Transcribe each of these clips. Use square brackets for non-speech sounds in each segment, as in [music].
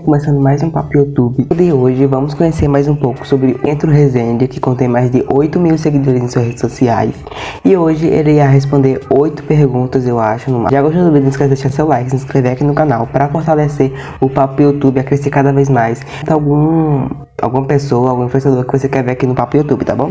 Começando mais um Papo YouTube. E hoje vamos conhecer mais um pouco sobre Entro Resende, que contém mais de 8 mil seguidores em suas redes sociais. E hoje ele irá responder 8 perguntas, eu acho. Já gostou do vídeo? Não esquece de deixar seu like, se inscrever aqui no canal para fortalecer o Papo YouTube a crescer cada vez mais. Então, algum, alguma pessoa, algum influenciador que você quer ver aqui no Papo YouTube, tá bom?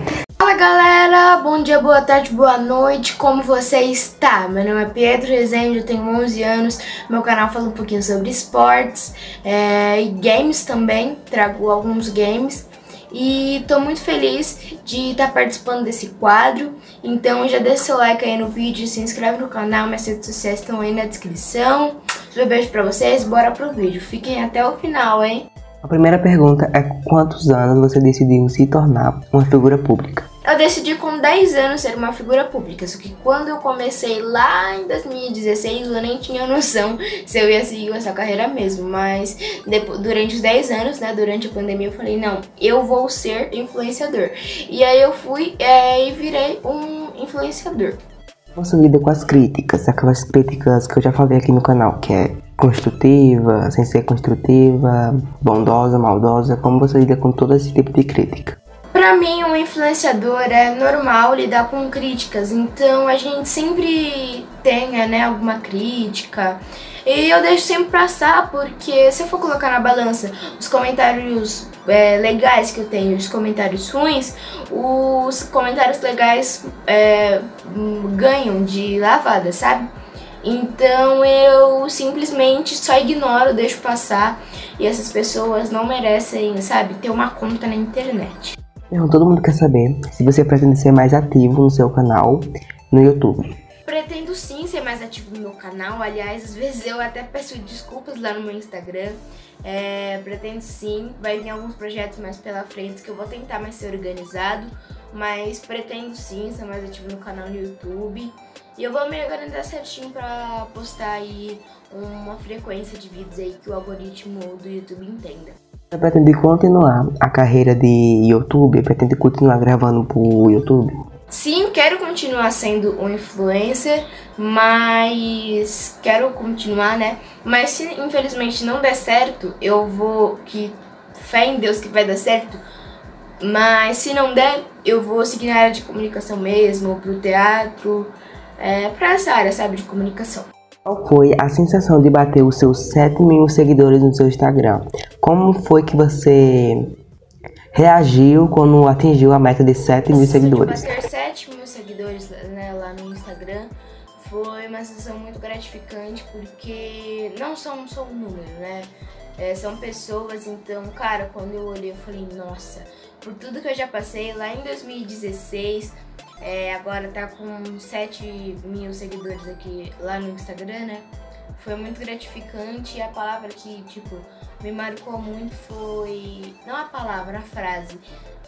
Galera, bom dia, boa tarde, boa noite, como você está? Meu nome é Pedro Rezende, eu tenho 11 anos, meu canal fala um pouquinho sobre esportes é, e games também, trago alguns games e tô muito feliz de estar tá participando desse quadro, então já deixa seu like aí no vídeo, se inscreve no canal, minhas redes sociais estão aí na descrição, um beijo pra vocês, bora pro vídeo, fiquem até o final, hein? A primeira pergunta é quantos anos você decidiu se tornar uma figura pública? Eu decidi com 10 anos ser uma figura pública, só que quando eu comecei lá em 2016 eu nem tinha noção [laughs] se eu ia seguir essa carreira mesmo, mas depois, durante os 10 anos, né, durante a pandemia eu falei, não, eu vou ser influenciador. E aí eu fui é, e virei um influenciador. Você lida com as críticas, aquelas críticas que eu já falei aqui no canal, que é construtiva, sem ser construtiva, bondosa, maldosa, como você lida com todo esse tipo de crítica? Para mim, um influenciador é normal lidar com críticas, então a gente sempre tenha né, alguma crítica. E eu deixo sempre passar, porque se eu for colocar na balança os comentários é, legais que eu tenho os comentários ruins, os comentários legais é, ganham de lavada, sabe? Então eu simplesmente só ignoro, deixo passar e essas pessoas não merecem, sabe, ter uma conta na internet. Então, todo mundo quer saber se você pretende ser mais ativo no seu canal no YouTube. Pretendo sim ser mais ativo no meu canal, aliás, às vezes eu até peço desculpas lá no meu Instagram. É, pretendo sim, vai vir alguns projetos mais pela frente que eu vou tentar mais ser organizado, mas pretendo sim ser mais ativo no canal no YouTube. E eu vou me organizar certinho pra postar aí uma frequência de vídeos aí que o algoritmo do YouTube entenda. Você pretende continuar a carreira de YouTube? Pretende continuar gravando pro YouTube? Sim, quero continuar sendo um influencer, mas quero continuar, né? Mas se infelizmente não der certo, eu vou que fé em Deus que vai dar certo. Mas se não der, eu vou seguir na área de comunicação mesmo, pro teatro, é, pra essa área, sabe, de comunicação. Qual foi a sensação de bater os seus 7 mil seguidores no seu Instagram? Como foi que você reagiu quando atingiu a meta de 7 mil seguidores? Bater 7 mil seguidores né, lá no Instagram foi uma sensação muito gratificante porque não são só um número, né? É, são pessoas, então, cara, quando eu olhei, eu falei, nossa, por tudo que eu já passei lá em 2016 é, agora tá com 7 mil seguidores aqui lá no Instagram, né? Foi muito gratificante e a palavra que, tipo, me marcou muito foi. Não a palavra, a frase.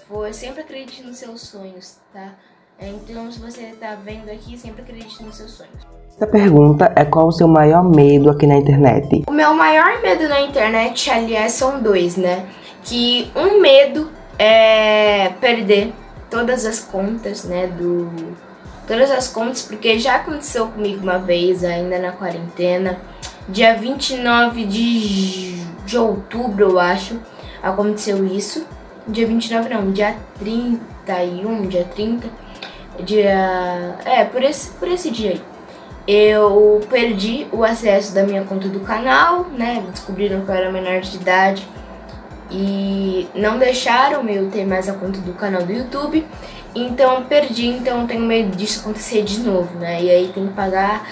Foi sempre acredite nos seus sonhos, tá? É, então, se você tá vendo aqui, sempre acredite nos seus sonhos. Essa pergunta é qual o seu maior medo aqui na internet? O meu maior medo na internet, aliás, são dois, né? Que um medo é perder todas as contas, né, do todas as contas, porque já aconteceu comigo uma vez ainda na quarentena, dia 29 de, de outubro, eu acho, aconteceu isso. Dia 29 não, dia 31, dia 30, dia é, por esse por esse dia aí. Eu perdi o acesso da minha conta do canal, né? Descobriram que eu era menor de idade e não deixaram eu ter mais a conta do canal do YouTube. Então perdi, então tenho medo disso acontecer de novo, né? E aí tem que pagar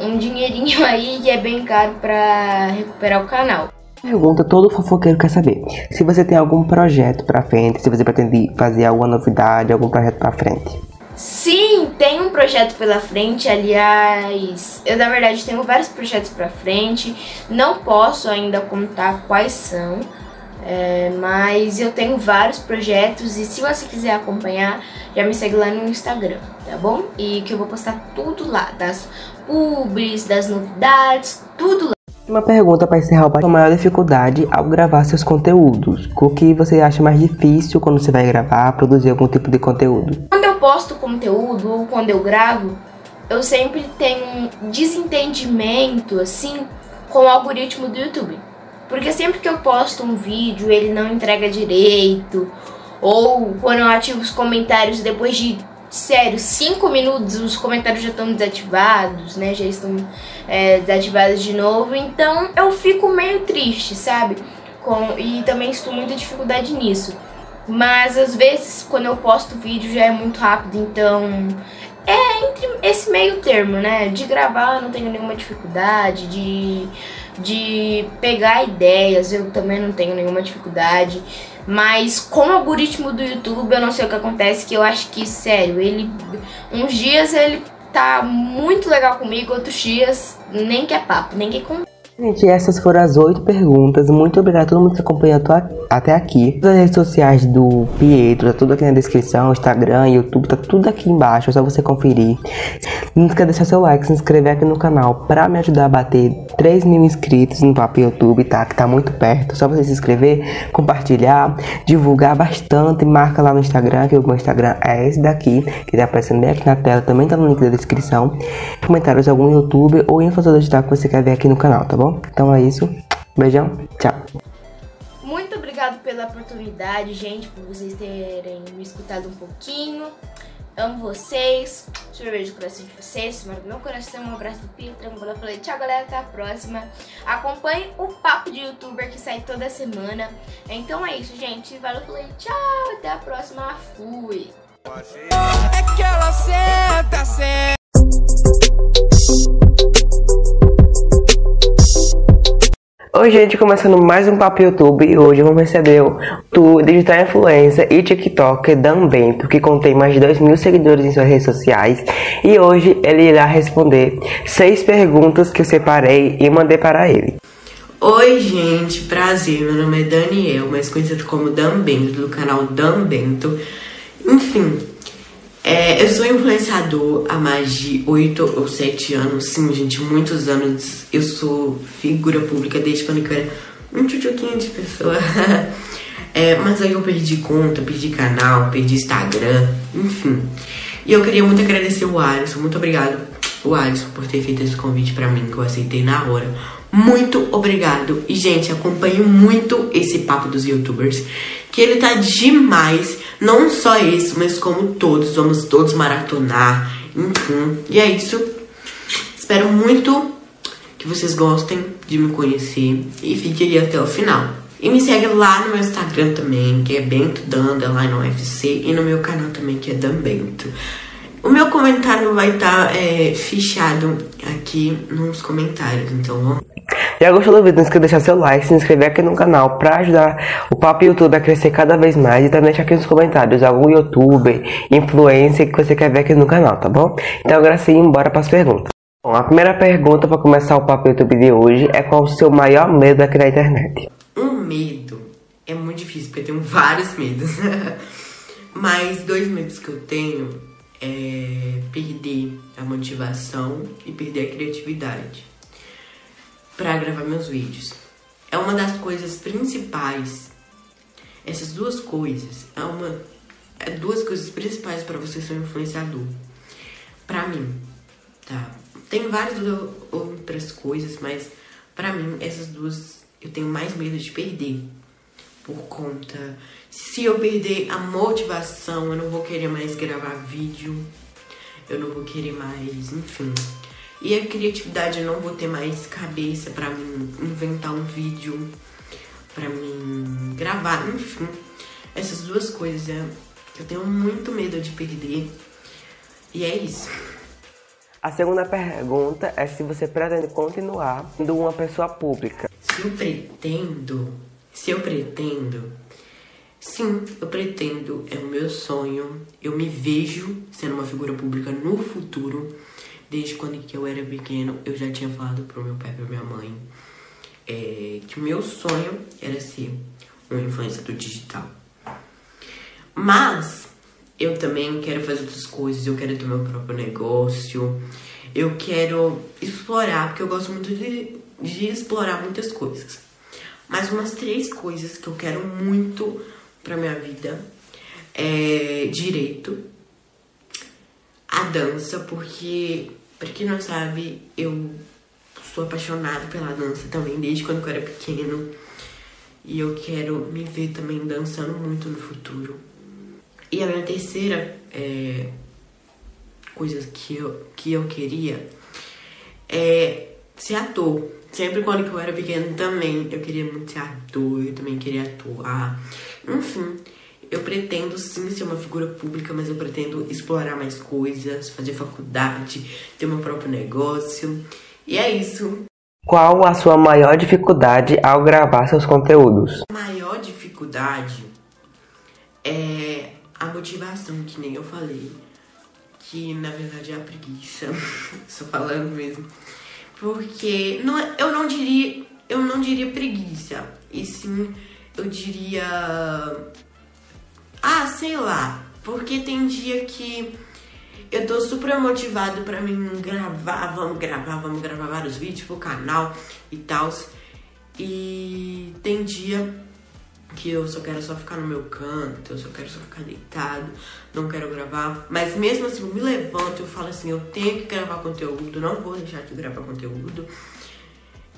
um dinheirinho [laughs] aí que é bem caro para recuperar o canal. Pergunta todo fofoqueiro quer saber. Se você tem algum projeto para frente, se você pretende fazer alguma novidade, algum projeto para frente. Sim, tem um projeto pela frente, aliás, eu na verdade tenho vários projetos para frente. Não posso ainda contar quais são, é, mas eu tenho vários projetos e se você quiser acompanhar, já me segue lá no Instagram, tá bom? E que eu vou postar tudo lá, das publis, das novidades, tudo lá. Uma pergunta para encerrar a maior dificuldade ao gravar seus conteúdos. O que você acha mais difícil quando você vai gravar, produzir algum tipo de conteúdo? Quando eu posto conteúdo ou quando eu gravo, eu sempre tenho um desentendimento assim com o algoritmo do YouTube. Porque sempre que eu posto um vídeo, ele não entrega direito. Ou quando eu ativo os comentários depois de, sério, 5 minutos, os comentários já estão desativados, né? Já estão é, desativados de novo. Então eu fico meio triste, sabe? Com, e também estou muita dificuldade nisso. Mas às vezes quando eu posto vídeo já é muito rápido, então entre esse meio termo, né? De gravar eu não tenho nenhuma dificuldade, de, de pegar ideias eu também não tenho nenhuma dificuldade. Mas com o algoritmo do YouTube eu não sei o que acontece, que eu acho que, sério, ele. Uns dias ele tá muito legal comigo, outros dias nem que é papo, nem que é Gente, essas foram as oito perguntas. Muito obrigado a todo mundo que acompanhou até aqui. As redes sociais do Pietro, tá tudo aqui na descrição, Instagram, YouTube, tá tudo aqui embaixo, é só você conferir. Não esqueça de deixar seu like, se inscrever aqui no canal pra me ajudar a bater 3 mil inscritos no Papo YouTube, tá? Que tá muito perto. Só você se inscrever, compartilhar, divulgar bastante. Marca lá no Instagram, que o meu Instagram é esse daqui, que tá aparecendo bem aqui na tela, também tá no link da descrição. Comentários de algum YouTube ou influenciador digital que você quer ver aqui no canal, tá bom? Então é isso. Beijão. Tchau. Muito obrigado pela oportunidade, gente, por vocês terem me escutado um pouquinho. Amo vocês. Um beijo no coração de vocês. Moro do meu coração. Um abraço do Pio. Tranquilo. falei tchau, galera. Até a próxima. Acompanhe o papo de youtuber que sai toda semana. Então é isso, gente. Valeu. Falei tchau. Até a próxima. Fui. É que ela senta, senta. Oi gente, começando mais um Papo YouTube e hoje vamos receber o digital influencer e TikToker Dan Bento, que contém mais de 2 mil seguidores em suas redes sociais e hoje ele irá responder seis perguntas que eu separei e mandei para ele. Oi gente, prazer, meu nome é Daniel, mais conhecido como Dan Bento, do canal Dan Bento. Enfim, é, eu sou influenciador há mais de 8 ou 7 anos, sim, gente, muitos anos. Eu sou figura pública desde quando eu era um tchutchuquinho de pessoa. [laughs] é, mas aí eu perdi conta, perdi canal, perdi Instagram, enfim. E eu queria muito agradecer o Alisson, muito obrigado, o Alisson, por ter feito esse convite para mim, que eu aceitei na hora. Muito obrigado. E, gente, acompanho muito esse papo dos youtubers, que ele tá demais. Não só esse, mas como todos, vamos todos maratonar, enfim. E é isso. Espero muito que vocês gostem de me conhecer e fiquem até o final. E me segue lá no meu Instagram também, que é Bento Danda, lá no UFC, e no meu canal também, que é Dan Bento. O meu comentário vai estar tá, é, fichado aqui nos comentários, então vamos. Já gostou do vídeo? Não esqueça de deixar seu like, se inscrever aqui no canal para ajudar o Papo YouTube a crescer cada vez mais e também deixar aqui nos comentários algum youtuber, influencer que você quer ver aqui no canal, tá bom? Então agora sim, bora para as perguntas. Bom, a primeira pergunta para começar o Papo YouTube de hoje é qual o seu maior medo aqui na internet? Um medo é muito difícil porque eu tenho vários medos. [laughs] Mas dois medos que eu tenho é perder a motivação e perder a criatividade para gravar meus vídeos. É uma das coisas principais. Essas duas coisas é uma é duas coisas principais para você ser um influenciador. Para mim, tá? Tem várias outras coisas, mas para mim essas duas eu tenho mais medo de perder. Por conta se eu perder a motivação, eu não vou querer mais gravar vídeo. Eu não vou querer mais, enfim, e a criatividade, eu não vou ter mais cabeça para mim inventar um vídeo, para mim gravar, enfim. Essas duas coisas é, eu tenho muito medo de perder. E é isso. A segunda pergunta é se você pretende continuar sendo uma pessoa pública. Se eu pretendo, se eu pretendo, sim, eu pretendo, é o meu sonho. Eu me vejo sendo uma figura pública no futuro. Desde quando que eu era pequeno, eu já tinha falado pro meu pai e pra minha mãe é, que o meu sonho era ser um influenciador digital. Mas eu também quero fazer outras coisas, eu quero ter meu próprio negócio, eu quero explorar, porque eu gosto muito de, de explorar muitas coisas. Mas umas três coisas que eu quero muito pra minha vida é direito, a dança, porque, pra quem não sabe, eu sou apaixonada pela dança também, desde quando eu era pequeno. E eu quero me ver também dançando muito no futuro. E a minha terceira é, coisa que eu, que eu queria é ser ator. Sempre quando eu era pequeno também eu queria muito ser ator, eu também queria atuar. Enfim, eu pretendo sim ser uma figura pública, mas eu pretendo explorar mais coisas, fazer faculdade, ter meu próprio negócio. E é isso. Qual a sua maior dificuldade ao gravar seus conteúdos? A maior dificuldade é a motivação, que nem eu falei. Que na verdade é a preguiça. [laughs] Estou falando mesmo. Porque não, é, eu não diria. Eu não diria preguiça. E sim, eu diria. Ah, sei lá. Porque tem dia que eu tô super motivado pra mim gravar, vamos gravar, vamos gravar vários vídeos pro canal e tal. E tem dia que eu só quero só ficar no meu canto, eu só quero só ficar deitado, não quero gravar. Mas mesmo assim, eu me levanto, eu falo assim, eu tenho que gravar conteúdo, não vou deixar de gravar conteúdo.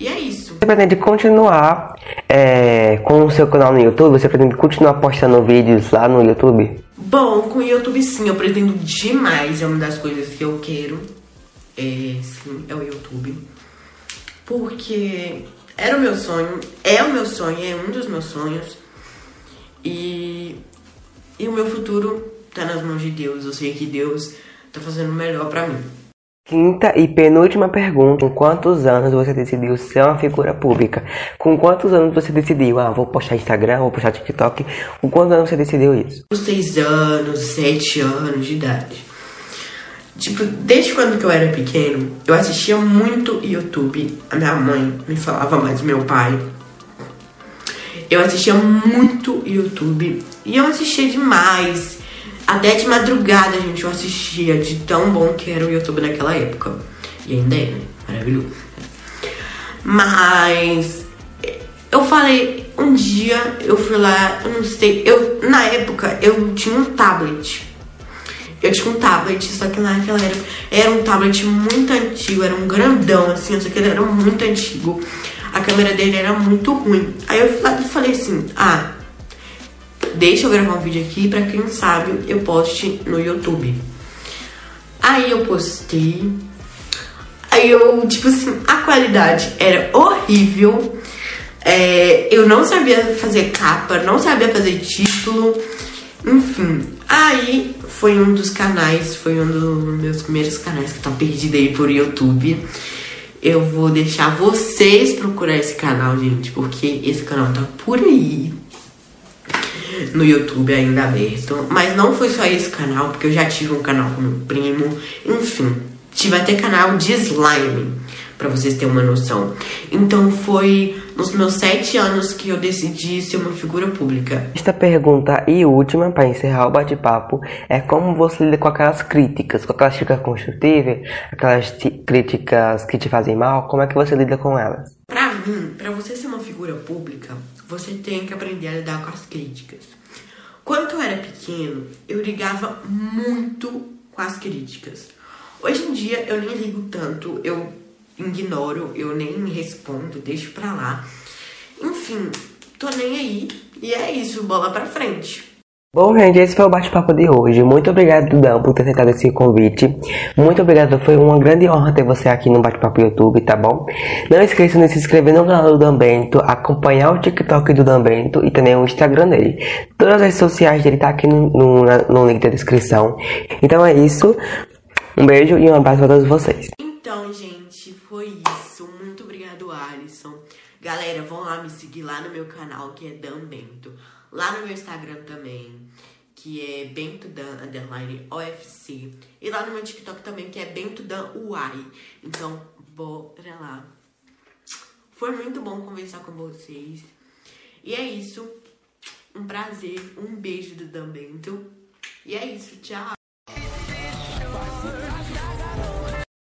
E é isso. Você pretende continuar é, com o seu canal no YouTube? Você pretende continuar postando vídeos lá no YouTube? Bom, com o YouTube sim, eu pretendo demais. É uma das coisas que eu quero. É, sim, é o YouTube. Porque era o meu sonho, é o meu sonho, é um dos meus sonhos. E, e o meu futuro tá nas mãos de Deus. Eu sei que Deus tá fazendo o melhor para mim. Quinta e penúltima pergunta: Com quantos anos você decidiu ser uma figura pública? Com quantos anos você decidiu? Ah, vou postar Instagram, vou postar TikTok. Com quantos anos você decidiu isso? Com seis anos, sete anos de idade. Tipo, desde quando eu era pequeno, eu assistia muito YouTube. A minha mãe me falava mais, meu pai. Eu assistia muito YouTube. E eu assistia demais. Até de madrugada, gente, eu assistia de tão bom que era o YouTube naquela época. E ainda é, né? Maravilhoso. Mas eu falei, um dia eu fui lá, eu não sei, eu na época eu tinha um tablet. Eu tinha um tablet, só que naquela época era um tablet muito antigo, era um grandão assim, só que ele era muito antigo. A câmera dele era muito ruim. Aí eu falei assim, ah, deixa eu gravar um vídeo aqui pra quem sabe eu poste no YouTube. Aí eu postei. Aí eu, tipo assim, a qualidade era horrível. É, eu não sabia fazer capa, não sabia fazer título. Enfim, aí foi um dos canais, foi um dos meus primeiros canais que tá perdido aí por YouTube. Eu vou deixar vocês procurar esse canal, gente, porque esse canal tá por aí no YouTube ainda aberto. Mas não foi só esse canal, porque eu já tive um canal com meu primo. Enfim, tive até canal de slime, para vocês terem uma noção. Então foi nos meus sete anos que eu decidi ser uma figura pública. Esta pergunta e última, para encerrar o bate-papo, é como você lida com aquelas críticas, com aquelas críticas construtivas, aquelas críticas que te fazem mal, como é que você lida com elas? Pra mim, pra você ser uma figura pública, você tem que aprender a lidar com as críticas. Quando eu era pequeno, eu ligava muito com as críticas. Hoje em dia eu nem ligo tanto, eu ignoro, eu nem respondo, deixo pra lá. Enfim, tô nem aí. E é isso, bola pra frente. Bom, gente, esse foi o bate-papo de hoje. Muito obrigado, Dudão, por ter aceitado esse convite. Muito obrigado, foi uma grande honra ter você aqui no Bate-Papo YouTube, tá bom? Não esqueça de se inscrever no canal do Dambento, acompanhar o TikTok do Dambento e também o Instagram dele. Todas as redes sociais dele tá aqui no, no, no link da descrição. Então é isso. Um beijo e um abraço para todos vocês. Então, gente, foi isso. Muito obrigado, Alisson. Galera, vão lá me seguir lá no meu canal, que é Dambento lá no meu Instagram também, que é bentodan, underline, OFC. E lá no meu TikTok também, que é bentodan, uai. Então, bora lá. Foi muito bom conversar com vocês. E é isso. Um prazer. Um beijo do Dan Bento. E é isso. Tchau.